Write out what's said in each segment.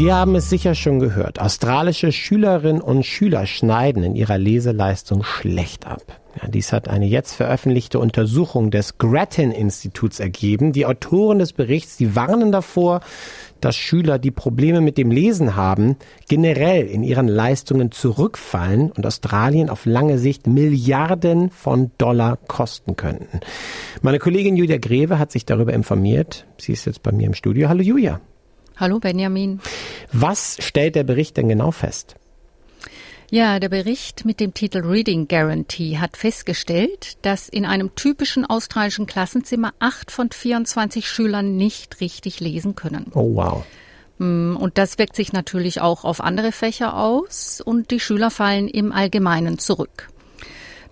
Sie haben es sicher schon gehört. Australische Schülerinnen und Schüler schneiden in ihrer Leseleistung schlecht ab. Ja, dies hat eine jetzt veröffentlichte Untersuchung des Grattan-Instituts ergeben. Die Autoren des Berichts, die warnen davor, dass Schüler, die Probleme mit dem Lesen haben, generell in ihren Leistungen zurückfallen und Australien auf lange Sicht Milliarden von Dollar kosten könnten. Meine Kollegin Julia Greve hat sich darüber informiert. Sie ist jetzt bei mir im Studio. Hallo Julia. Hallo Benjamin. Was stellt der Bericht denn genau fest? Ja, der Bericht mit dem Titel Reading Guarantee hat festgestellt, dass in einem typischen australischen Klassenzimmer acht von 24 Schülern nicht richtig lesen können. Oh wow. Mm, und das wirkt sich natürlich auch auf andere Fächer aus und die Schüler fallen im Allgemeinen zurück.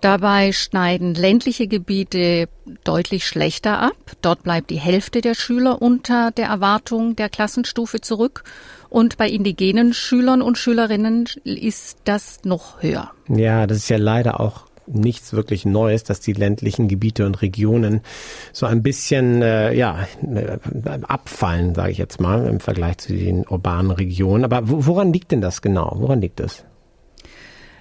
Dabei schneiden ländliche Gebiete deutlich schlechter ab. Dort bleibt die Hälfte der Schüler unter der Erwartung der Klassenstufe zurück. Und bei indigenen Schülern und Schülerinnen ist das noch höher. Ja, das ist ja leider auch nichts wirklich Neues, dass die ländlichen Gebiete und Regionen so ein bisschen äh, ja äh, abfallen, sage ich jetzt mal, im Vergleich zu den urbanen Regionen. Aber woran liegt denn das genau? Woran liegt es?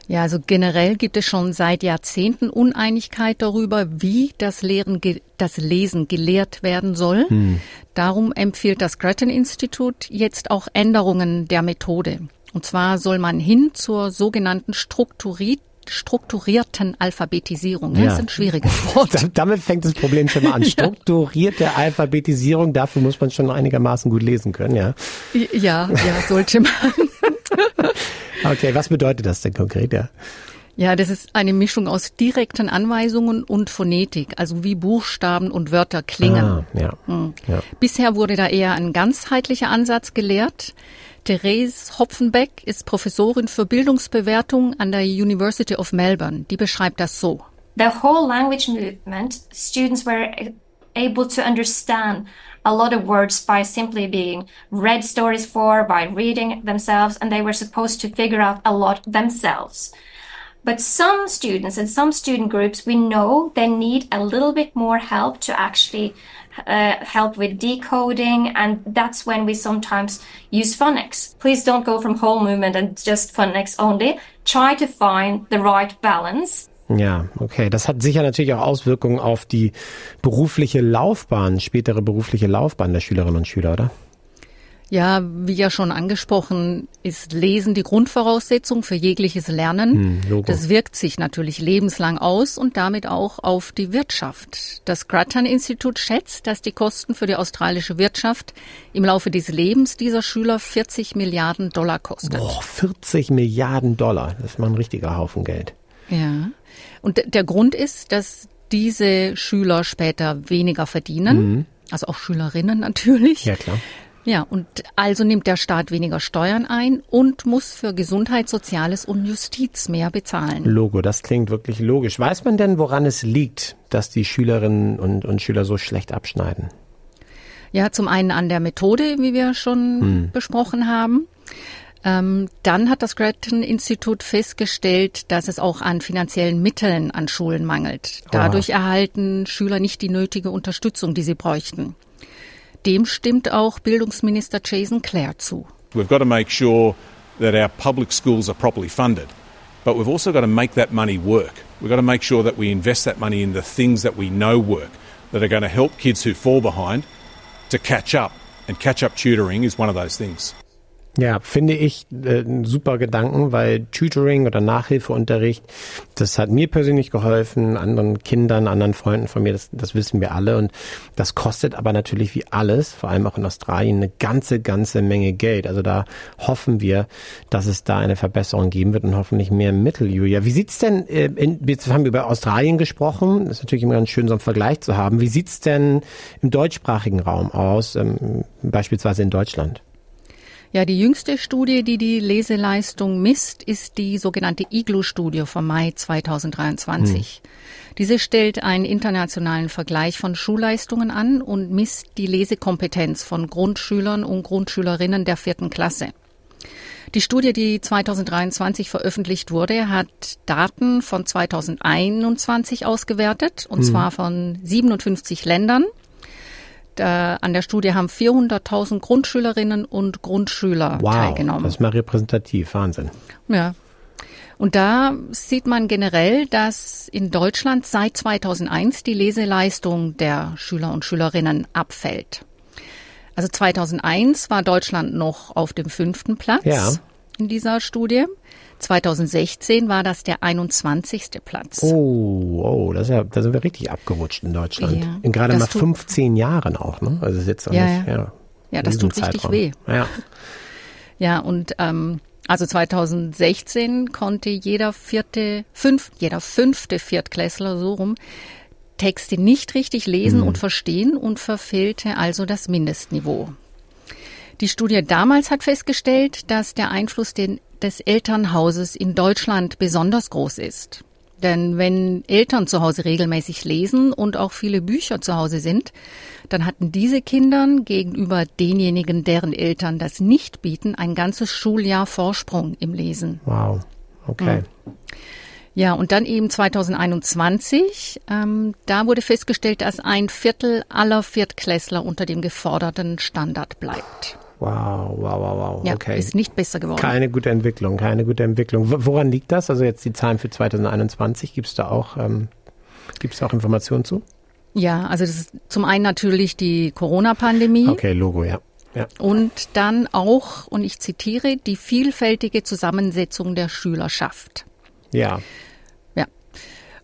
Ja, also generell gibt es schon seit Jahrzehnten Uneinigkeit darüber, wie das, Lehren, das Lesen gelehrt werden soll. Hm. Darum empfiehlt das Grattan-Institut jetzt auch Änderungen der Methode. Und zwar soll man hin zur sogenannten strukturiert strukturierten Alphabetisierung. Ja. Das ist ein schwieriges Wort. Damit fängt das Problem schon mal an. Strukturierte Alphabetisierung, dafür muss man schon einigermaßen gut lesen können, ja? Ja, ja, sollte man. Okay, was bedeutet das denn konkret? Ja? Ja, das ist eine Mischung aus direkten Anweisungen und Phonetik, also wie Buchstaben und Wörter klingen. Ah, ja, mhm. ja. Bisher wurde da eher ein ganzheitlicher Ansatz gelehrt. Therese Hopfenbeck ist Professorin für Bildungsbewertung an der University of Melbourne. Die beschreibt das so. The whole language movement, students were able to understand a lot of words by simply being read stories for, by reading themselves, and they were supposed to figure out a lot themselves. But some students and some student groups, we know they need a little bit more help to actually uh, help with decoding, and that's when we sometimes use phonics. Please don't go from whole movement and just phonics only. Try to find the right balance Ja, okay. Das hat sicher natürlich auch Auswirkungen auf die berufliche Laufbahn, spätere berufliche Laufbahn der Schülerinnen und Schüler, oder? Ja, wie ja schon angesprochen, ist Lesen die Grundvoraussetzung für jegliches Lernen. Hm, das wirkt sich natürlich lebenslang aus und damit auch auf die Wirtschaft. Das Grattan-Institut schätzt, dass die Kosten für die australische Wirtschaft im Laufe des Lebens dieser Schüler 40 Milliarden Dollar kostet. Boah, 40 Milliarden Dollar. Das ist mal ein richtiger Haufen Geld. Ja. Und der Grund ist, dass diese Schüler später weniger verdienen, mhm. also auch Schülerinnen natürlich. Ja, klar. Ja, und also nimmt der Staat weniger Steuern ein und muss für Gesundheit, Soziales und Justiz mehr bezahlen. Logo, das klingt wirklich logisch. Weiß man denn, woran es liegt, dass die Schülerinnen und, und Schüler so schlecht abschneiden? Ja, zum einen an der Methode, wie wir schon hm. besprochen haben. Ähm, dann hat das Grattan-Institut festgestellt, dass es auch an finanziellen Mitteln an Schulen mangelt. Dadurch oh. erhalten Schüler nicht die nötige Unterstützung, die sie bräuchten. Dem stimmt auch Bildungsminister Jason Clare zu. We've got to make sure that our public schools are properly funded. But we've also got to make that money work. We've got to make sure that we invest that money in the things that we know work, that are going to help kids who fall behind to catch up. And catch up tutoring is one of those things. Ja, finde ich äh, einen super Gedanken, weil Tutoring oder Nachhilfeunterricht, das hat mir persönlich geholfen, anderen Kindern, anderen Freunden von mir, das, das wissen wir alle. Und das kostet aber natürlich wie alles, vor allem auch in Australien, eine ganze, ganze Menge Geld. Also da hoffen wir, dass es da eine Verbesserung geben wird und hoffentlich mehr Mittel, Julia. Wie sieht's denn, äh, in, jetzt haben wir über Australien gesprochen, das ist natürlich immer ganz schön, so einen Vergleich zu haben. Wie sieht's denn im deutschsprachigen Raum aus, ähm, beispielsweise in Deutschland? Ja, die jüngste Studie, die die Leseleistung misst, ist die sogenannte IGLO-Studie vom Mai 2023. Hm. Diese stellt einen internationalen Vergleich von Schulleistungen an und misst die Lesekompetenz von Grundschülern und Grundschülerinnen der vierten Klasse. Die Studie, die 2023 veröffentlicht wurde, hat Daten von 2021 ausgewertet, und mhm. zwar von 57 Ländern. Da, an der Studie haben 400.000 Grundschülerinnen und Grundschüler wow, teilgenommen. Das ist mal repräsentativ, Wahnsinn. Ja. Und da sieht man generell, dass in Deutschland seit 2001 die Leseleistung der Schüler und Schülerinnen abfällt. Also 2001 war Deutschland noch auf dem fünften Platz ja. In dieser Studie. 2016 war das der 21. Platz. Oh, oh, das ist ja, da sind wir richtig abgerutscht in Deutschland. Ja, in gerade mal 15 Jahren auch, ne? Also jetzt auch ja, nicht, ja. Ja, das tut richtig Zeitraum. weh. Ja. Ja, und ähm, also 2016 konnte jeder vierte, fünf, jeder fünfte Viertklässler so rum Texte nicht richtig lesen mhm. und verstehen und verfehlte also das Mindestniveau. Die Studie damals hat festgestellt, dass der Einfluss des Elternhauses in Deutschland besonders groß ist. Denn wenn Eltern zu Hause regelmäßig lesen und auch viele Bücher zu Hause sind, dann hatten diese Kindern gegenüber denjenigen, deren Eltern das nicht bieten, ein ganzes Schuljahr Vorsprung im Lesen. Wow, okay. Mhm. Ja, und dann eben 2021, ähm, da wurde festgestellt, dass ein Viertel aller Viertklässler unter dem geforderten Standard bleibt. Wow, wow, wow, wow. Ja, okay. ist nicht besser geworden. Keine gute Entwicklung, keine gute Entwicklung. Woran liegt das? Also jetzt die Zahlen für 2021, gibt es da auch, ähm, gibt's da auch Informationen zu? Ja, also das ist zum einen natürlich die Corona-Pandemie. Okay, Logo, ja. Ja. Und dann auch, und ich zitiere, die vielfältige Zusammensetzung der Schülerschaft. Ja.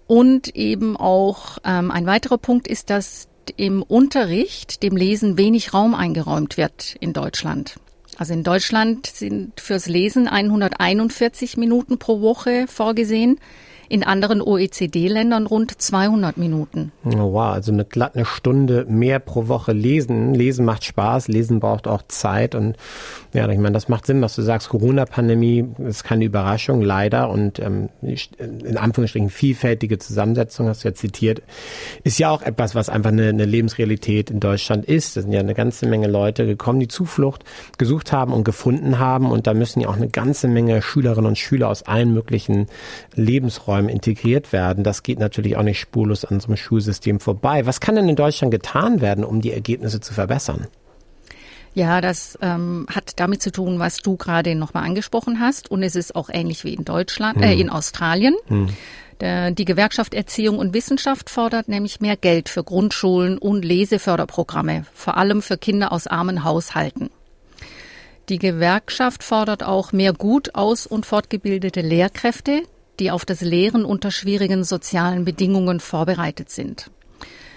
Und eben auch ähm, ein weiterer Punkt ist, dass im Unterricht dem Lesen wenig Raum eingeräumt wird in Deutschland. Also in Deutschland sind fürs Lesen 141 Minuten pro Woche vorgesehen in anderen OECD-Ländern rund 200 Minuten. Oh, wow, also eine glatte Stunde mehr pro Woche lesen. Lesen macht Spaß, lesen braucht auch Zeit und ja, ich meine, das macht Sinn, was du sagst. Corona-Pandemie ist keine Überraschung, leider und ähm, in Anführungsstrichen vielfältige Zusammensetzung, hast du ja zitiert, ist ja auch etwas, was einfach eine, eine Lebensrealität in Deutschland ist. Da sind ja eine ganze Menge Leute gekommen, die Zuflucht gesucht haben und gefunden haben und da müssen ja auch eine ganze Menge Schülerinnen und Schüler aus allen möglichen Lebensräumen Lebensräumen integriert werden. Das geht natürlich auch nicht spurlos an so einem Schulsystem vorbei. Was kann denn in Deutschland getan werden, um die Ergebnisse zu verbessern? Ja, das ähm, hat damit zu tun, was du gerade nochmal angesprochen hast. Und es ist auch ähnlich wie in Deutschland, äh, hm. äh, in Australien. Hm. Der, die Gewerkschaft Erziehung und Wissenschaft fordert nämlich mehr Geld für Grundschulen und Leseförderprogramme, vor allem für Kinder aus armen Haushalten. Die Gewerkschaft fordert auch mehr gut aus- und fortgebildete Lehrkräfte, die auf das Lehren unter schwierigen sozialen Bedingungen vorbereitet sind.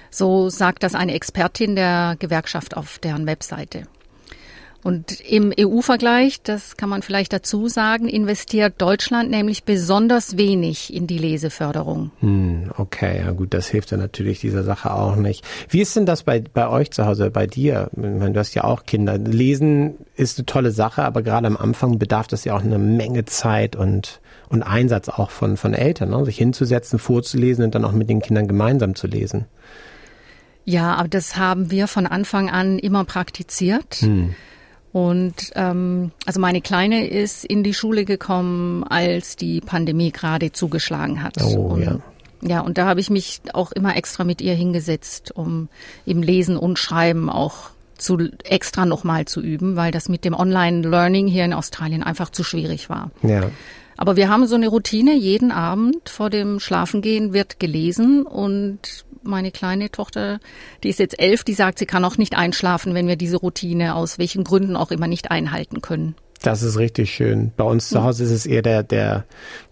So sagt das eine Expertin der Gewerkschaft auf deren Webseite. Und im EU-Vergleich, das kann man vielleicht dazu sagen, investiert Deutschland nämlich besonders wenig in die Leseförderung. Hm, okay, ja gut, das hilft ja natürlich dieser Sache auch nicht. Wie ist denn das bei, bei euch zu Hause, bei dir? Ich meine, du hast ja auch Kinder. Lesen ist eine tolle Sache, aber gerade am Anfang bedarf das ja auch eine Menge Zeit und und Einsatz auch von, von Eltern, ne? sich hinzusetzen, vorzulesen und dann auch mit den Kindern gemeinsam zu lesen. Ja, aber das haben wir von Anfang an immer praktiziert. Hm. Und ähm, also meine Kleine ist in die Schule gekommen, als die Pandemie gerade zugeschlagen hat. Oh, und, ja. Ja, und da habe ich mich auch immer extra mit ihr hingesetzt, um eben Lesen und Schreiben auch zu extra nochmal zu üben, weil das mit dem Online-Learning hier in Australien einfach zu schwierig war. Ja. Aber wir haben so eine Routine, jeden Abend vor dem Schlafengehen wird gelesen und meine kleine Tochter, die ist jetzt elf, die sagt, sie kann auch nicht einschlafen, wenn wir diese Routine aus welchen Gründen auch immer nicht einhalten können. Das ist richtig schön. Bei uns zu Hause ist es eher der, der,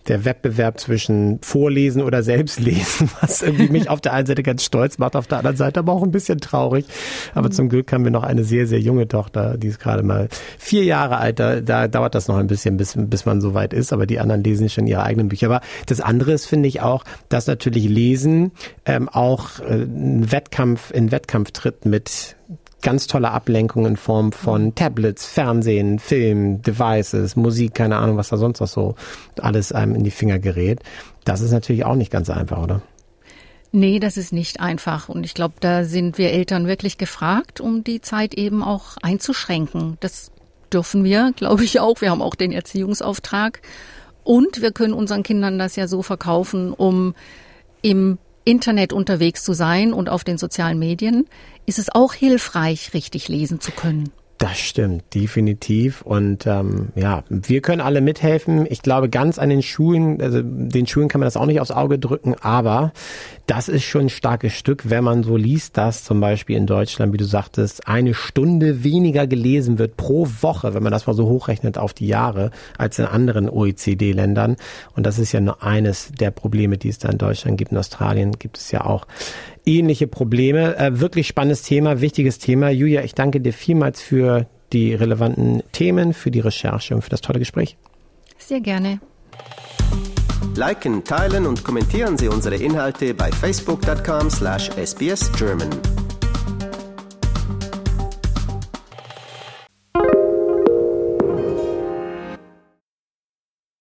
der Wettbewerb zwischen Vorlesen oder Selbstlesen, was irgendwie mich auf der einen Seite ganz stolz macht, auf der anderen Seite aber auch ein bisschen traurig. Aber mhm. zum Glück haben wir noch eine sehr, sehr junge Tochter, die ist gerade mal vier Jahre alt. Da, da dauert das noch ein bisschen, bis, bis man so weit ist. Aber die anderen lesen schon ihre eigenen Bücher. Aber das andere ist, finde ich auch, dass natürlich Lesen ähm, auch äh, ein Wettkampf in Wettkampf tritt mit ganz tolle Ablenkung in Form von Tablets, Fernsehen, Film, Devices, Musik, keine Ahnung, was da sonst noch so alles einem in die Finger gerät. Das ist natürlich auch nicht ganz einfach, oder? Nee, das ist nicht einfach. Und ich glaube, da sind wir Eltern wirklich gefragt, um die Zeit eben auch einzuschränken. Das dürfen wir, glaube ich auch. Wir haben auch den Erziehungsauftrag. Und wir können unseren Kindern das ja so verkaufen, um im Internet unterwegs zu sein und auf den sozialen Medien, ist es auch hilfreich, richtig lesen zu können. Das stimmt, definitiv. Und ähm, ja, wir können alle mithelfen. Ich glaube, ganz an den Schulen, also den Schulen kann man das auch nicht aufs Auge drücken, aber das ist schon ein starkes Stück, wenn man so liest, dass zum Beispiel in Deutschland, wie du sagtest, eine Stunde weniger gelesen wird pro Woche, wenn man das mal so hochrechnet auf die Jahre, als in anderen OECD-Ländern. Und das ist ja nur eines der Probleme, die es da in Deutschland gibt. In Australien gibt es ja auch ähnliche Probleme. Äh, wirklich spannendes Thema, wichtiges Thema. Julia, ich danke dir vielmals für die relevanten Themen, für die Recherche und für das tolle Gespräch. Sehr gerne. Liken, teilen und kommentieren Sie unsere Inhalte bei facebook.com/sbsgerman.